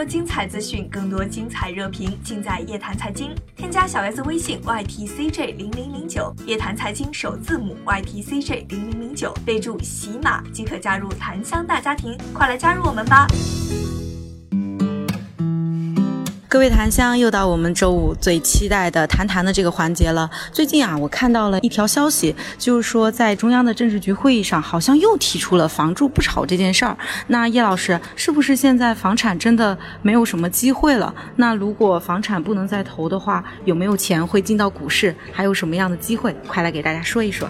多精彩资讯，更多精彩热评，尽在叶檀财经。添加小 S 微信 ytcj 零零零九，叶檀财经首字母 ytcj 零零零九，备注喜马即可加入檀香大家庭，快来加入我们吧！各位檀香，又到我们周五最期待的谈谈的这个环节了。最近啊，我看到了一条消息，就是说在中央的政治局会议上，好像又提出了“房住不炒”这件事儿。那叶老师，是不是现在房产真的没有什么机会了？那如果房产不能再投的话，有没有钱会进到股市？还有什么样的机会？快来给大家说一说。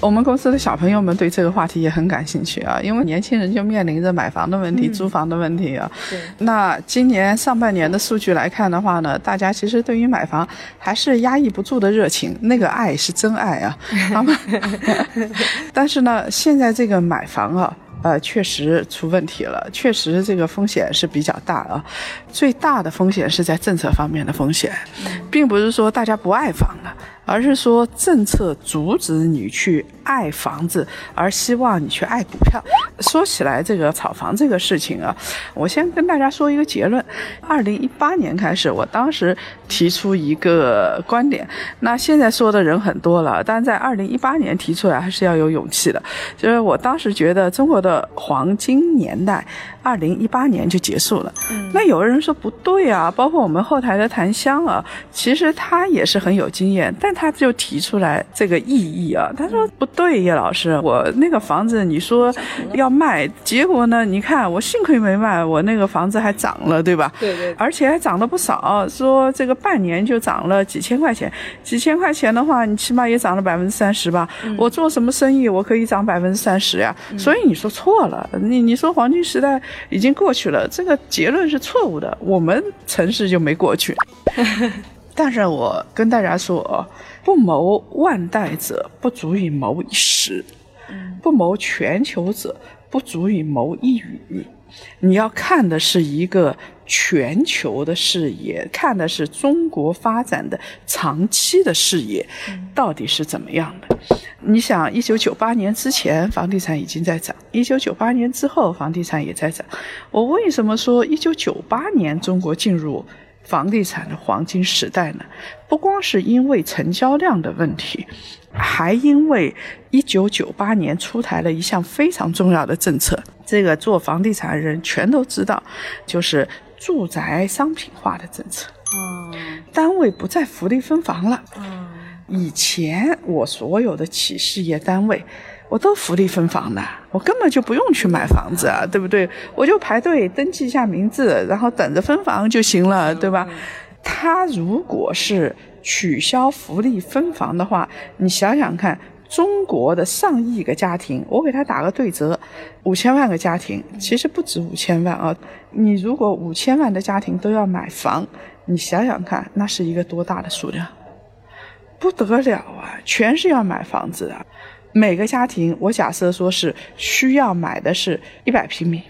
我们公司的小朋友们对这个话题也很感兴趣啊，因为年轻人就面临着买房的问题、租房的问题啊。对。那今年上半年的数据来看的话呢，大家其实对于买房还是压抑不住的热情，那个爱是真爱啊。但是呢，现在这个买房啊，呃，确实出问题了，确实这个风险是比较大啊。最大的风险是在政策方面的风险，并不是说大家不爱房了。而是说政策阻止你去爱房子，而希望你去爱股票。说起来，这个炒房这个事情啊，我先跟大家说一个结论：二零一八年开始，我当时提出一个观点，那现在说的人很多了，但在二零一八年提出来还是要有勇气的。就是我当时觉得中国的黄金年代，二零一八年就结束了。那有人说不对啊，包括我们后台的檀香啊，其实他也是很有经验，但。他就提出来这个异议啊，他说不对，叶老师，我那个房子你说要卖，结果呢，你看我幸亏没卖，我那个房子还涨了，对吧？对对，而且还涨了不少，说这个半年就涨了几千块钱，几千块钱的话，你起码也涨了百分之三十吧？我做什么生意我可以涨百分之三十呀？所以你说错了，你你说黄金时代已经过去了，这个结论是错误的，我们城市就没过去。但是我跟大家说，不谋万代者不足以谋一时，不谋全球者不足以谋一隅。你要看的是一个全球的视野，看的是中国发展的长期的视野，到底是怎么样的？你想，一九九八年之前房地产已经在涨，一九九八年之后房地产也在涨。我为什么说一九九八年中国进入？房地产的黄金时代呢，不光是因为成交量的问题，还因为一九九八年出台了一项非常重要的政策。这个做房地产的人全都知道，就是住宅商品化的政策。嗯，单位不再福利分房了。嗯，以前我所有的企事业单位。我都福利分房的，我根本就不用去买房子啊，对不对？我就排队登记一下名字，然后等着分房就行了，对吧？他如果是取消福利分房的话，你想想看，中国的上亿个家庭，我给他打个对折，五千万个家庭，其实不止五千万啊。你如果五千万的家庭都要买房，你想想看，那是一个多大的数量？不得了啊，全是要买房子的。每个家庭，我假设说是需要买的是一百平米，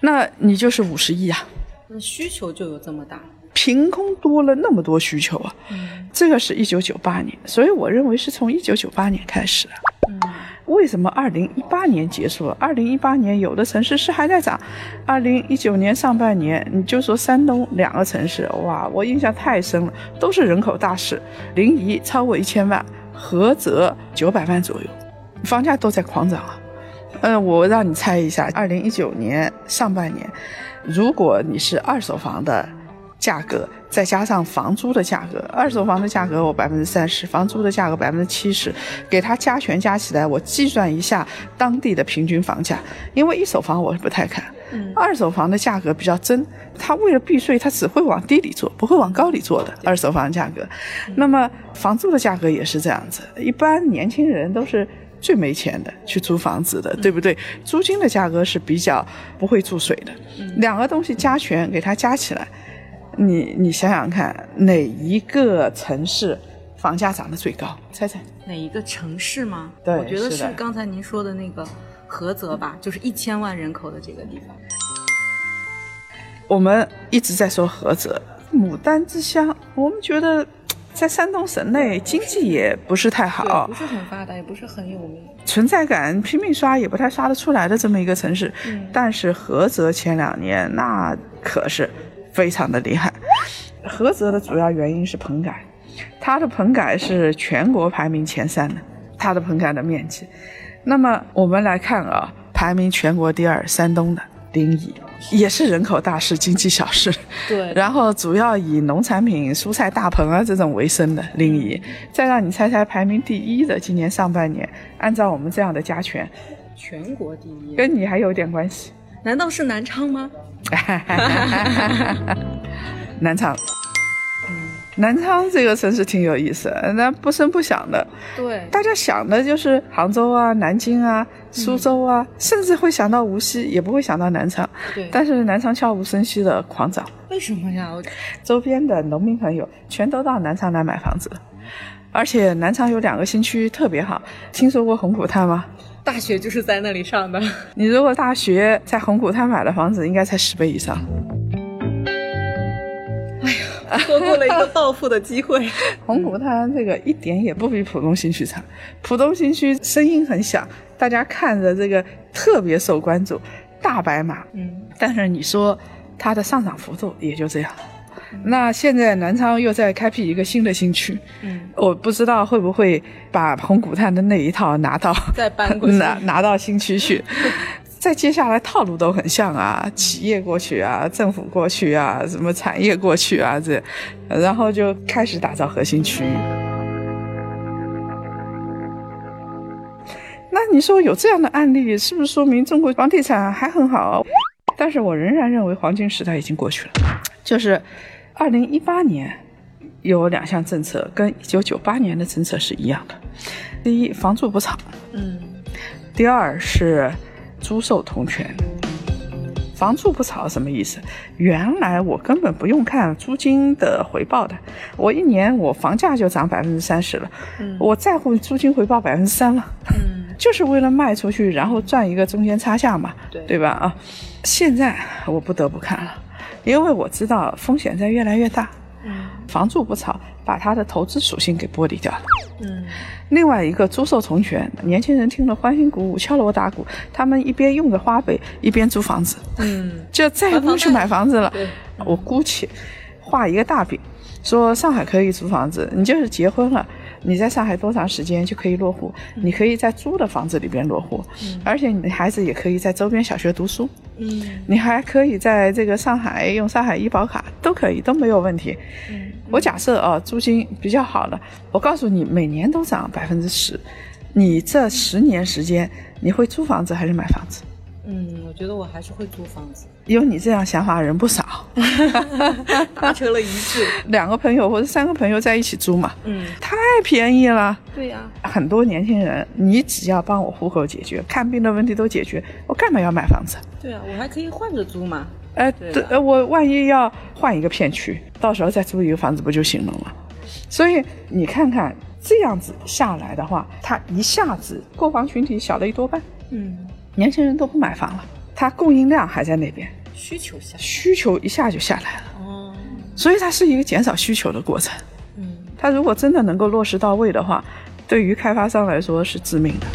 那你就是五十亿啊。那需求就有这么大，凭空多了那么多需求啊。嗯，这个是一九九八年，所以我认为是从一九九八年开始的。嗯，为什么二零一八年结束了？二零一八年有的城市是还在涨，二零一九年上半年，你就说山东两个城市，哇，我印象太深了，都是人口大市，临沂超过一千万，菏泽九百万左右。房价都在狂涨啊，嗯，我让你猜一下，二零一九年上半年，如果你是二手房的价格，再加上房租的价格，二手房的价格我百分之三十，房租的价格百分之七十，给它加权加起来，我计算一下当地的平均房价，因为一手房我是不太看，二手房的价格比较真，它为了避税，它只会往低里做，不会往高里做的二手房价格，那么房租的价格也是这样子，一般年轻人都是。最没钱的去租房子的，对不对？租金的价格是比较不会注水的。两个东西加权给它加起来，你你想想看，哪一个城市房价涨得最高？猜猜？哪一个城市吗？对，我觉得是刚才您说的那个菏泽吧，就是一千万人口的这个地方。我们一直在说菏泽，牡丹之乡，我们觉得在山东省内经济也不是太好，不是很发达，也不是很有名，存在感拼命刷也不太刷得出来的这么一个城市。嗯但是菏泽前两年那可是非常的厉害。菏泽的主要原因是棚改，它的棚改是全国排名前三的，它的棚改的面积。那么我们来看啊，排名全国第二，山东的临沂，也是人口大市、经济小市。对然后主要以农产品、蔬菜大棚啊这种为生的临沂。再让你猜猜排名第一的，今年上半年，按照我们这样的加权，全国第一，跟你还有点关系。难道是南昌吗？南昌，南昌这个城市挺有意思，那不声不响的，对，大家想的就是杭州啊、南京啊、苏州啊，甚至会想到无锡，也不会想到南昌。对但是南昌悄无声息的狂涨，为什么呀？我周边的农民朋友全都到南昌来买房子了。而且南昌有两个新区特别好，听说过红谷滩吗？大学就是在那里上的。你如果大学在红谷滩买的房子，应该才十倍以上。错过了一个暴富的机会。红谷滩这个一点也不比浦东新区差，浦东新区声音很响，大家看着这个特别受关注，大白马。嗯，但是你说它的上涨幅度也就这样。那现在南昌又在开辟一个新的新区，嗯，我不知道会不会把红谷滩的那一套拿到再搬过去 拿拿到新区去。再接下来套路都很像啊，企业过去啊，政府过去啊，什么产业过去啊，这，然后就开始打造核心区域。那你说有这样的案例，是不是说明中国房地产还很好？但是我仍然认为黄金时代已经过去了，就是二零一八年有两项政策跟一九九八年的政策是一样的，第一，房住不炒；嗯，第二是租售同权。房住不炒什么意思？原来我根本不用看租金的回报的，我一年我房价就涨百分之三十了，嗯我在乎租金回报百分之三了，嗯，就是为了卖出去，然后赚一个中间差价嘛，对对吧？啊，现在我不得不看了，因为我知道风险在越来越大，嗯房住不炒把它的投资属性给剥离掉了。嗯另外一个租售同权，年轻人听了欢欣鼓舞，敲锣打鼓，他们一边用着花呗，一边租房子，嗯，就再也不用去买房子了对。我姑且画一个大饼，说上海可以租房子，你就是结婚了。你在上海多长时间就可以落户？你可以在租的房子里边落户，而且你的孩子也可以在周边小学读书，嗯你还可以在这个上海用上海医保卡，都可以，都没有问题。嗯我假设啊，租金比较好了，我告诉你，每年都涨百分之十，你这十年时间，你会租房子还是买房子？嗯，我觉得我还是会租房子，有你这样想法的人不少 达成了一致。两个朋友或者三个朋友在一起租嘛，嗯，太便宜了。对呀、很多年轻人，你只要帮我户口解决，看病的问题都解决，我干嘛要买房子？对啊，我还可以换着租嘛。呃，对啊对呃，我万一要换一个片区，到时候再租一个房子不就行了吗？所以你看看这样子下来的话，它一下子购房群体小了一多半，嗯，年轻人都不买房了，它供应量还在那边，需求下。需求一下就下来了，哦，所以它是一个减少需求的过程。嗯它如果真的能够落实到位的话，对于开发商来说是致命的。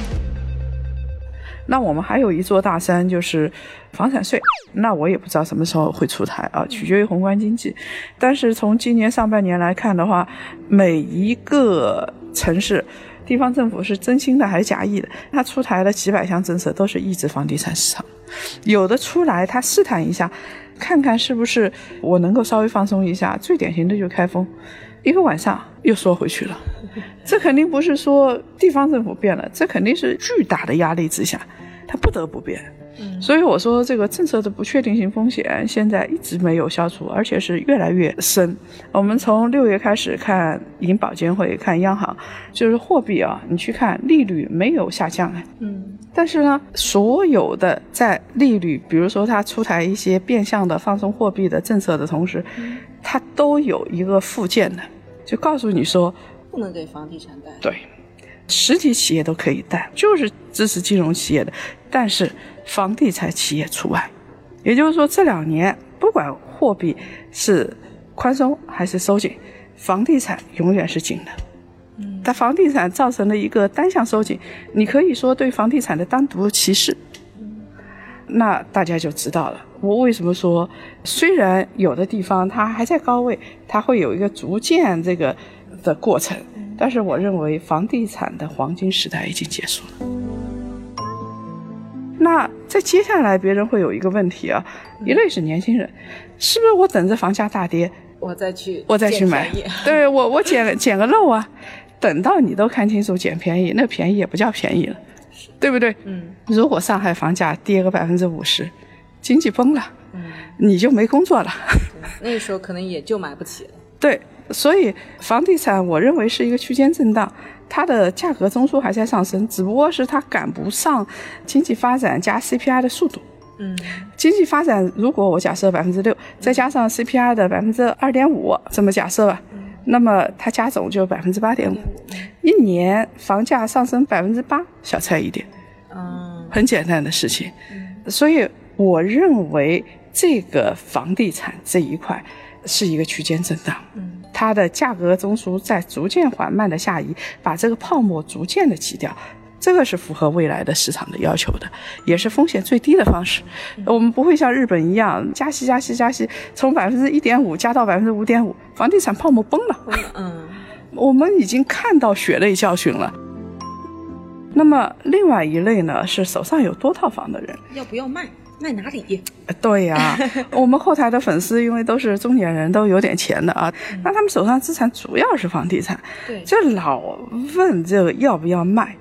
那我们还有一座大山，就是房产税。那我也不知道什么时候会出台啊，取决于宏观经济。但是从今年上半年来看的话，每一个城市、地方政府是真心的还是假意的？它出台了几百项政策，都是抑制房地产市场。有的出来，他试探一下，看看是不是我能够稍微放松一下。最典型的就是开封，一个晚上又缩回去了。这肯定不是说地方政府变了，这肯定是巨大的压力之下，它不得不变。嗯所以我说，这个政策的不确定性风险现在一直没有消除，而且是越来越深。我们从六月开始看银保监会、看央行，就是货币啊，你去看利率没有下降哎，嗯但是呢，所有的在利率，比如说它出台一些变相的放松货币的政策的同时，它都有一个附件的，就告诉你说，不能给房地产贷。对，实体企业都可以贷，就是支持金融企业的，但是房地产企业除外。也就是说，这两年不管货币是宽松还是收紧，房地产永远是紧的。嗯，但房地产造成了一个单向收紧，你可以说对房地产的单独歧视。那大家就知道了，我为什么说，虽然有的地方它还在高位，它会有一个逐渐这个的过程。但是我认为房地产的黄金时代已经结束了。那在接下来，别人会有一个问题啊，一类是年轻人，是不是我等着房价大跌，我再去我再去买？对我我捡捡个漏啊，等到你都看清楚捡便宜，那便宜也不叫便宜了，对不对？嗯。如果上海房价跌个百分之五十，经济崩了，嗯，你就没工作了，那个时候可能也就买不起了。对。所以房地产，我认为是一个区间震荡，它的价格中枢还在上升，只不过是它赶不上经济发展加 CPI 的速度。嗯，经济发展如果我假设百分之六，再加上 CPI 的百分之二点五，这么假设吧，那么它加总就百分之八点五，一年房价上升百分之八，小菜一碟。嗯，很简单的事情。所以我认为这个房地产这一块是一个区间震荡。嗯。它的价格中枢在逐渐缓慢的下移，把这个泡沫逐渐的挤掉，这个是符合未来的市场的要求的，也是风险最低的方式。我们不会像日本一样加息、加息、加息，从百分之一点五加到百分之五点五，房地产泡沫崩了。嗯，我们已经看到血泪教训了。那么另外一类呢，是手上有多套房的人，要不要卖？卖哪里？对呀，我们后台的粉丝因为都是中年人，都有点钱的啊。那他们手上资产主要是房地产，对，就老问这个要不要卖。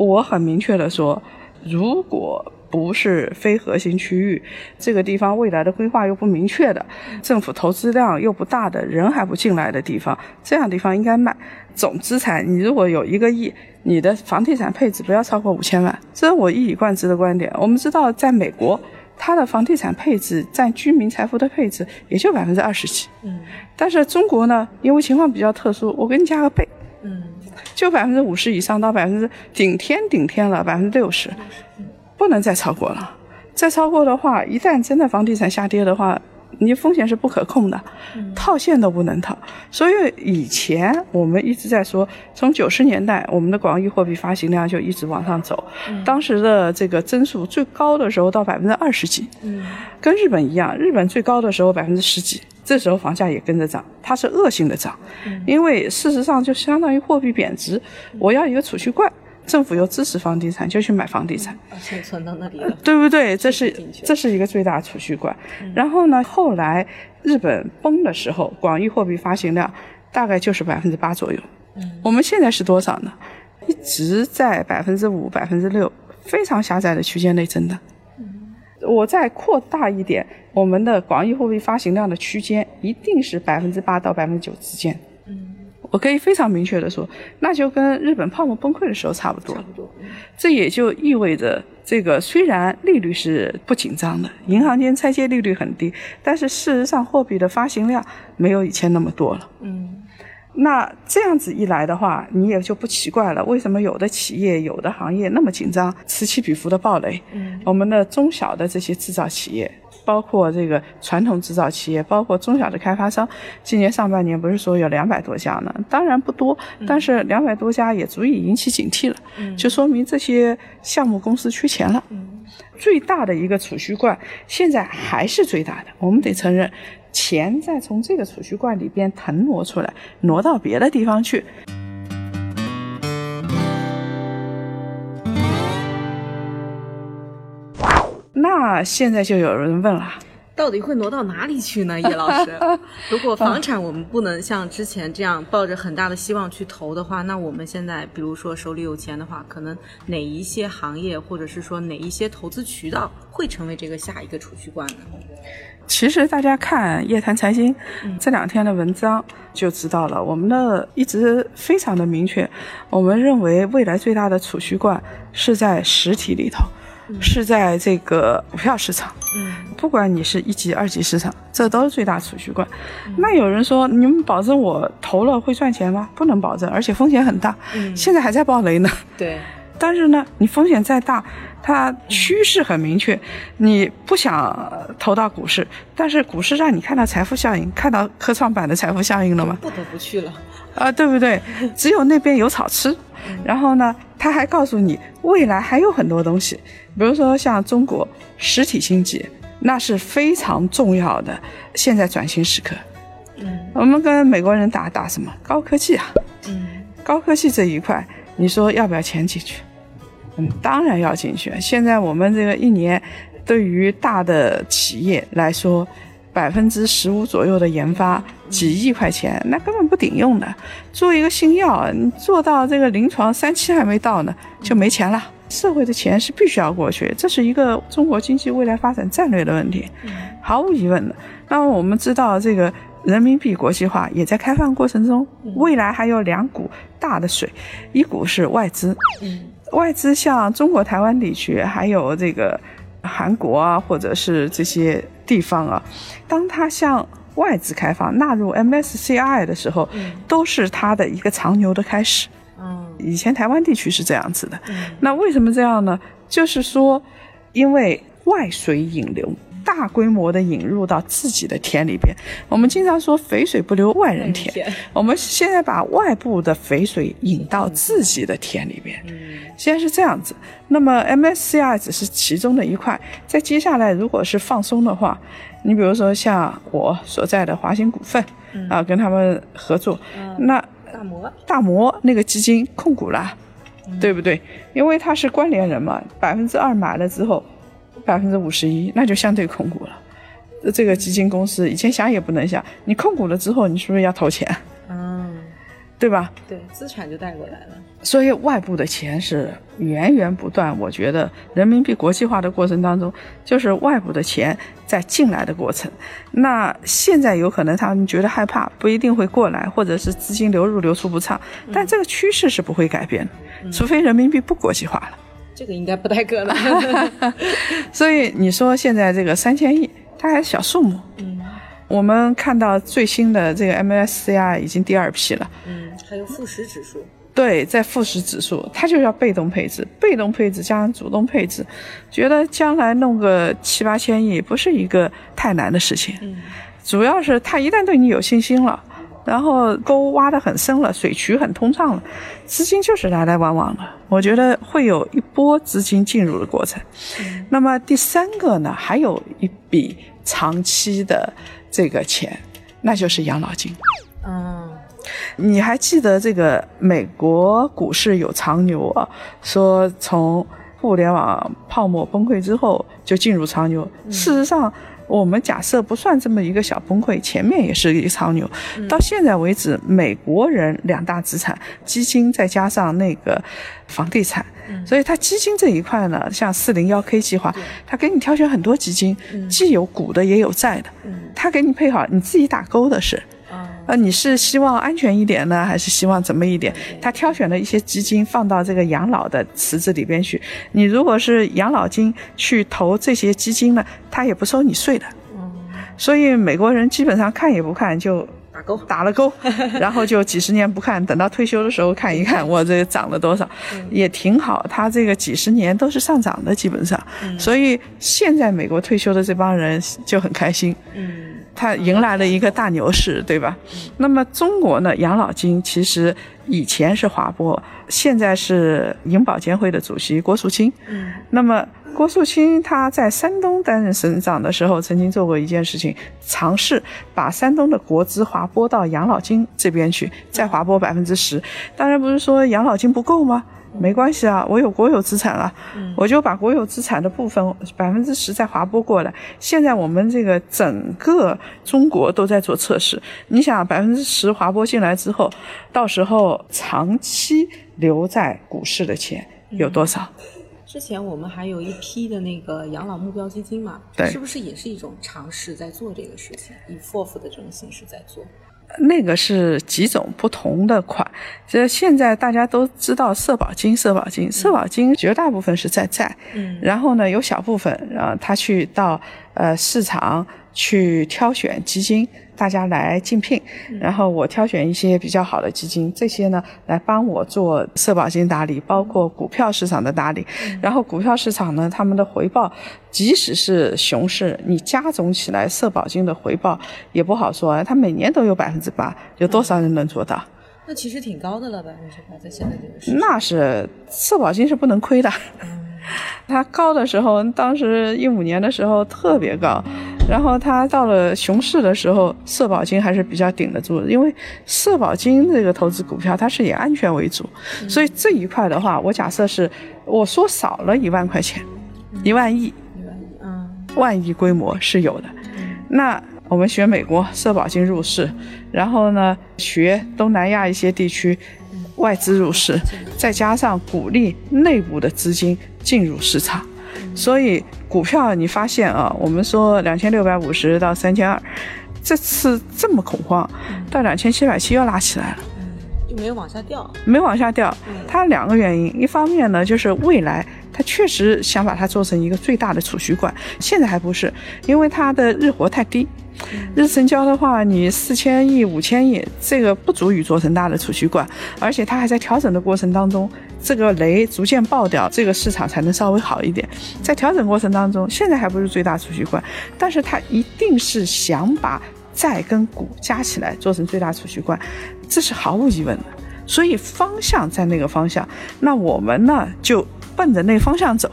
嗯，我很明确的说，如果不是非核心区域，这个地方未来的规划又不明确的，政府投资量又不大的，人还不进来的地方，这样地方应该卖。总资产你如果有一个亿。你的房地产配置不要超过五千万，这是我一以贯之的观点。我们知道，在美国，它的房地产配置占居民财富的配置也就百分之二十几。嗯，但是中国呢，因为情况比较特殊，我给你加个倍，嗯，就百分之五十以上到百分之顶天顶天了百分之六十，不能再超过了。再超过的话，一旦真的房地产下跌的话。你风险是不可控的，套现都不能套。所以以前我们一直在说，从九十年代我们的广义货币发行量就一直往上走，当时的这个增速最高的时候到百分之二十几，跟日本一样，日本最高的时候百分之十几，这时候房价也跟着涨，它是恶性的涨，因为事实上就相当于货币贬值，我要一个储蓄罐。政府又支持房地产，就去买房地产，钱存到那里了，对不对？这是这是一个最大储蓄罐。然后呢，后来日本崩的时候，广义货币发行量大概就是百分之八左右。我们现在是多少呢？一直在百分之五、百分之六，非常狭窄的区间内增的。我再扩大一点，我们的广义货币发行量的区间一定是百分之八到百分之九之间。我可以非常明确的说，那就跟日本泡沫崩溃的时候差不多。差不多。这也就意味着，这个虽然利率是不紧张的，银行间拆借利率很低，但是事实上货币的发行量没有以前那么多了。嗯。那这样子一来的话，你也就不奇怪了，为什么有的企业、有的行业那么紧张，此起彼伏的暴雷？嗯。我们的中小的这些制造企业。包括这个传统制造企业，包括中小的开发商，今年上半年不是说有两百多家呢？当然不多，但是两百多家也足以引起警惕了，就说明这些项目公司缺钱了。最大的一个储蓄罐现在还是最大的，我们得承认，钱再从这个储蓄罐里边腾挪出来，挪到别的地方去。那现在就有人问了，到底会挪到哪里去呢？叶老师，如果房产我们不能像之前这样抱着很大的希望去投的话，那我们现在比如说手里有钱的话，可能哪一些行业或者是说哪一些投资渠道会成为这个下一个储蓄罐呢？其实大家看夜谈财经这两天的文章就知道了，我们的一直非常的明确，我们认为未来最大的储蓄罐是在实体里头。是在这个股票市场。嗯，不管你是一级、二级市场，这都是最大储蓄罐。那有人说，你们保证我投了会赚钱吗？不能保证，而且风险很大。嗯现在还在暴雷呢。对，但是呢，你风险再大，它趋势很明确，你不想呃投到股市，但是股市让你看到财富效应，看到科创板的财富效应了吗？不得不去了。啊，对不对？只有那边有草吃。然后呢，他还告诉你，未来还有很多东西，比如说像中国实体经济，那是非常重要的，现在转型时刻。嗯我们跟美国人打打什么高科技啊？嗯高科技这一块，你说要不要钱进去？嗯，当然要进去。现在我们这个一年，对于大的企业来说，百分之十五左右的研发，几亿块钱，那根本不顶用的。做一个新药，你做到这个临床三期还没到呢，就没钱了。社会的钱是必须要过去，这是一个中国经济未来发展战略的问题，毫无疑问的。那么我们知道这个。人民币国际化也在开放过程中，未来还有两股大的水，一股是外资，嗯外资像中国台湾地区，还有这个韩国啊，或者是这些地方啊，当它向外资开放纳入 MSCI 的时候，都是它的一个长牛的开始。嗯以前台湾地区是这样子的，嗯那为什么这样呢？就是说，因为外水引流。大规模的引入到自己的田里边，我们经常说肥水不流外人田。我们现在把外部的肥水引到自己的田里边，现在是这样子。那么 MSCI 只是其中的一块，在接下来如果是放松的话，你比如说像我所在的华兴股份啊，跟他们合作，那大摩大摩那个基金控股了，对不对？因为他是关联人嘛，百分之二买了之后。百分之五十一，那就相对控股了。这个基金公司以前想也不能想，你控股了之后，你是不是要投钱？嗯，对吧？对，资产就带过来了。所以外部的钱是源源不断。我觉得人民币国际化的过程当中，就是外部的钱在进来的过程。那现在有可能他们觉得害怕，不一定会过来，或者是资金流入流出不畅，但这个趋势是不会改变的，除非人民币不国际化了。这个应该不太可能。所以你说现在这个三千亿，它还是小数目。嗯，我们看到最新的这个 MSCI 已经第二批了。嗯，还有富时指数。对，在富时指数，它就要被动配置，被动配置加上主动配置，觉得将来弄个七八千亿不是一个太难的事情。嗯，主要是他一旦对你有信心了。然后沟挖得很深了，水渠很通畅了，资金就是来来往往的。我觉得会有一波资金进入的过程。嗯、那么第三个呢，还有一笔长期的这个钱，那就是养老金。嗯，你还记得这个美国股市有长牛啊？说从互联网泡沫崩溃之后就进入长牛。嗯、事实上。我们假设不算这么一个小崩溃，前面也是一个超牛。到现在为止，美国人两大资产基金再加上那个房地产，所以它基金这一块呢，像四零幺 K 计划，它给你挑选很多基金，既有股的也有债的，它给你配好，你自己打勾的是。呃，你是希望安全一点呢，还是希望怎么一点？他挑选了一些基金放到这个养老的池子里边去。你如果是养老金去投这些基金呢，他也不收你税的。所以美国人基本上看也不看就打勾打了勾，然后就几十年不看，等到退休的时候看一看我这涨了多少，也挺好。他这个几十年都是上涨的，基本上。所以现在美国退休的这帮人就很开心。嗯。他迎来了一个大牛市，对吧？那么中国呢？养老金其实以前是华波，现在是银保监会的主席郭树清。嗯，那么郭树清他在山东担任省长的时候，曾经做过一件事情，尝试把山东的国资划拨到养老金这边去，再划拨百分之十。当然不是说养老金不够吗？没关系啊，我有国有资产了，我就把国有资产的部分百分之十再划拨过来。现在我们这个整个中国都在做测试，你想百分之十划拨进来之后，到时候长期留在股市的钱有多少？之前我们还有一批的那个养老目标基金嘛，对，是不是也是一种尝试在做这个事情，以 FOF 的这种形式在做？那个是几种不同的款。这现在大家都知道社保金，社保金，社保金绝大部分是在债，嗯，然后呢有小部分，啊，他去到呃市场去挑选基金。大家来竞聘，然后我挑选一些比较好的基金，这些呢来帮我做社保金打理，包括股票市场的打理。然后股票市场呢，他们的回报，即使是熊市，你加总起来社保金的回报也不好说，它每年都有百分之八，有多少人能做到？那其实挺高的了，百分之八在现在这个市。那是社保金是不能亏的。它高的时候，当时一五年的时候特别高，然后它到了熊市的时候，社保金还是比较顶得住的，因为社保金这个投资股票，它是以安全为主，所以这一块的话，我假设是我说少了一万块钱，一万亿，一万亿，嗯，万亿规模是有的。那我们学美国社保金入市，然后呢，学东南亚一些地区。外资入市，再加上鼓励内部的资金进入市场，所以股票你发现啊，我们说两千六百五十到三千二，这次这么恐慌，到两千七百七又拉起来了，就没有往下掉，没往下掉。它两个原因，一方面呢就是未来它确实想把它做成一个最大的储蓄罐，现在还不是，因为它的日活太低。日成交的话，你四千亿、五千亿，这个不足以做成大的储蓄罐，而且它还在调整的过程当中，这个雷逐渐爆掉，这个市场才能稍微好一点。在调整过程当中，现在还不是最大储蓄罐，但是它一定是想把债跟股加起来做成最大储蓄罐，这是毫无疑问的。所以方向在那个方向，那我们呢就奔着那方向走。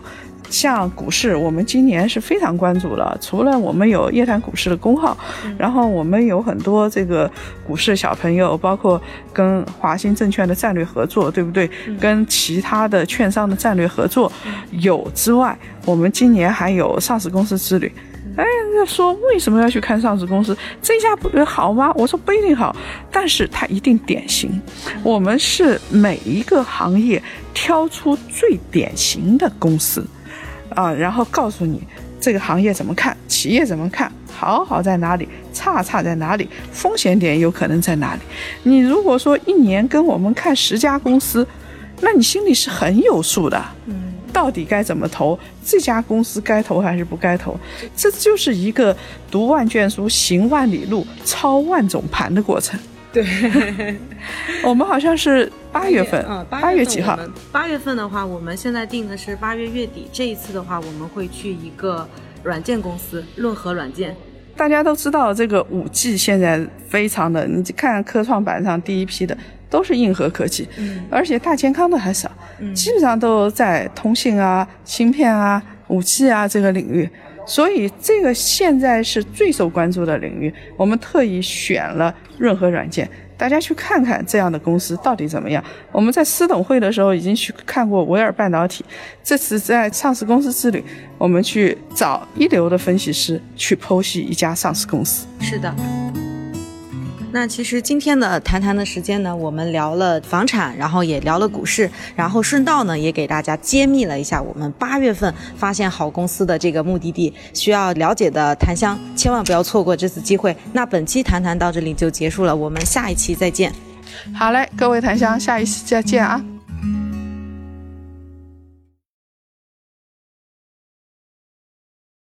像股市，我们今年是非常关注了。除了我们有夜谈股市的公号，然后我们有很多这个股市小朋友，包括跟华兴证券的战略合作，对不对？跟其他的券商的战略合作有之外，我们今年还有上市公司之旅。哎，那说为什么要去看上市公司？这家不好吗？我说不一定好，但是它一定典型。我们是每一个行业挑出最典型的公司。啊，然后告诉你这个行业怎么看，企业怎么看，好好在哪里，差差在哪里，风险点有可能在哪里。你如果说一年跟我们看十家公司，那你心里是很有数的。嗯，到底该怎么投？这家公司该投还是不该投？这就是一个读万卷书，行万里路，操万种盘的过程。对，我们好像是八月份，嗯，八月几号？八月份的话，我们现在定的是八月月底。这一次的话，我们会去一个软件公司，润和软件。大家都知道，这个五 G 现在非常的，你看科创板上第一批的都是硬核科技，嗯，而且大健康的还少，嗯，基本上都在通信啊、芯片啊、武器啊这个领域。所以这个现在是最受关注的领域，我们特意选了润和软件，大家去看看这样的公司到底怎么样。我们在私董会的时候已经去看过维尔半导体，这次在上市公司之旅，我们去找一流的分析师去剖析一家上市公司。是的。那其实今天的谈谈的时间呢，我们聊了房产，然后也聊了股市，然后顺道呢也给大家揭秘了一下我们八月份发现好公司的这个目的地。需要了解的檀香千万不要错过这次机会。那本期谈谈到这里就结束了，我们下一期再见。好嘞，各位檀香，下一期再见啊。